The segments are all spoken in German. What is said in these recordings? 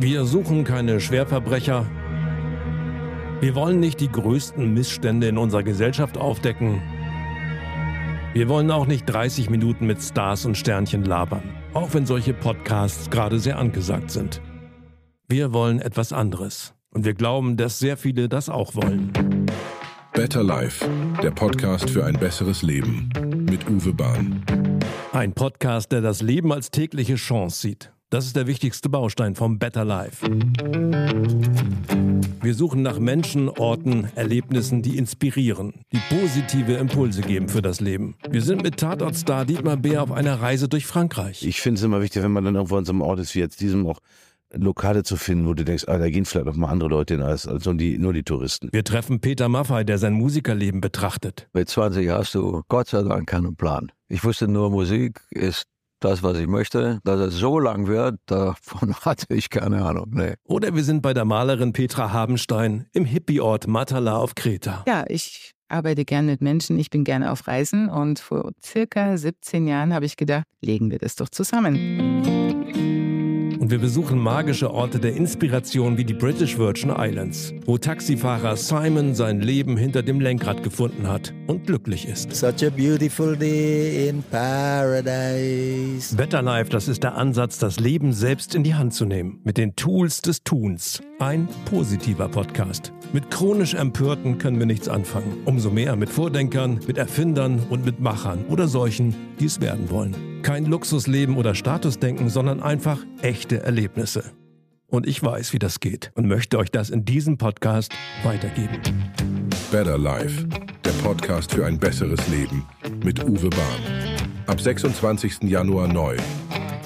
Wir suchen keine Schwerverbrecher. Wir wollen nicht die größten Missstände in unserer Gesellschaft aufdecken. Wir wollen auch nicht 30 Minuten mit Stars und Sternchen labern, auch wenn solche Podcasts gerade sehr angesagt sind. Wir wollen etwas anderes. Und wir glauben, dass sehr viele das auch wollen. Better Life, der Podcast für ein besseres Leben mit Uwe Bahn. Ein Podcast, der das Leben als tägliche Chance sieht. Das ist der wichtigste Baustein vom Better Life. Wir suchen nach Menschen, Orten, Erlebnissen, die inspirieren, die positive Impulse geben für das Leben. Wir sind mit Tatortstar Dietmar Bär auf einer Reise durch Frankreich. Ich finde es immer wichtig, wenn man dann irgendwo an so einem Ort ist wie jetzt diesem auch Lokale zu finden, wo du denkst, ah, da gehen vielleicht auch mal andere Leute hin als, als nur, die, nur die Touristen. Wir treffen Peter Maffei, der sein Musikerleben betrachtet. Mit 20 hast du Gott sei Dank keinen Plan. Ich wusste nur, Musik ist das, was ich möchte. Dass es so lang wird, davon hatte ich keine Ahnung. Nee. Oder wir sind bei der Malerin Petra Habenstein im Hippieort Matala auf Kreta. Ja, ich arbeite gern mit Menschen, ich bin gerne auf Reisen und vor circa 17 Jahren habe ich gedacht, legen wir das doch zusammen. Und wir besuchen magische Orte der Inspiration wie die British Virgin Islands, wo Taxifahrer Simon sein Leben hinter dem Lenkrad gefunden hat und glücklich ist. Such a beautiful day in paradise. Better Life, das ist der Ansatz, das Leben selbst in die Hand zu nehmen, mit den Tools des Tuns. Ein positiver Podcast. Mit chronisch Empörten können wir nichts anfangen. Umso mehr mit Vordenkern, mit Erfindern und mit Machern oder solchen, die es werden wollen. Kein Luxusleben oder Statusdenken, sondern einfach echte Erlebnisse. Und ich weiß, wie das geht und möchte euch das in diesem Podcast weitergeben. Better Life, der Podcast für ein besseres Leben mit Uwe Bahn. Ab 26. Januar neu.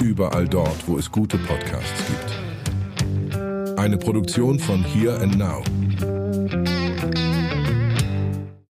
Überall dort, wo es gute Podcasts gibt. Eine Produktion von Here and Now.